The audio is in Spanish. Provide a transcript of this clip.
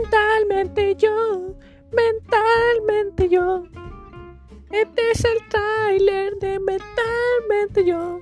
Mentalmente yo, mentalmente yo. Este es el tráiler de Mentalmente yo.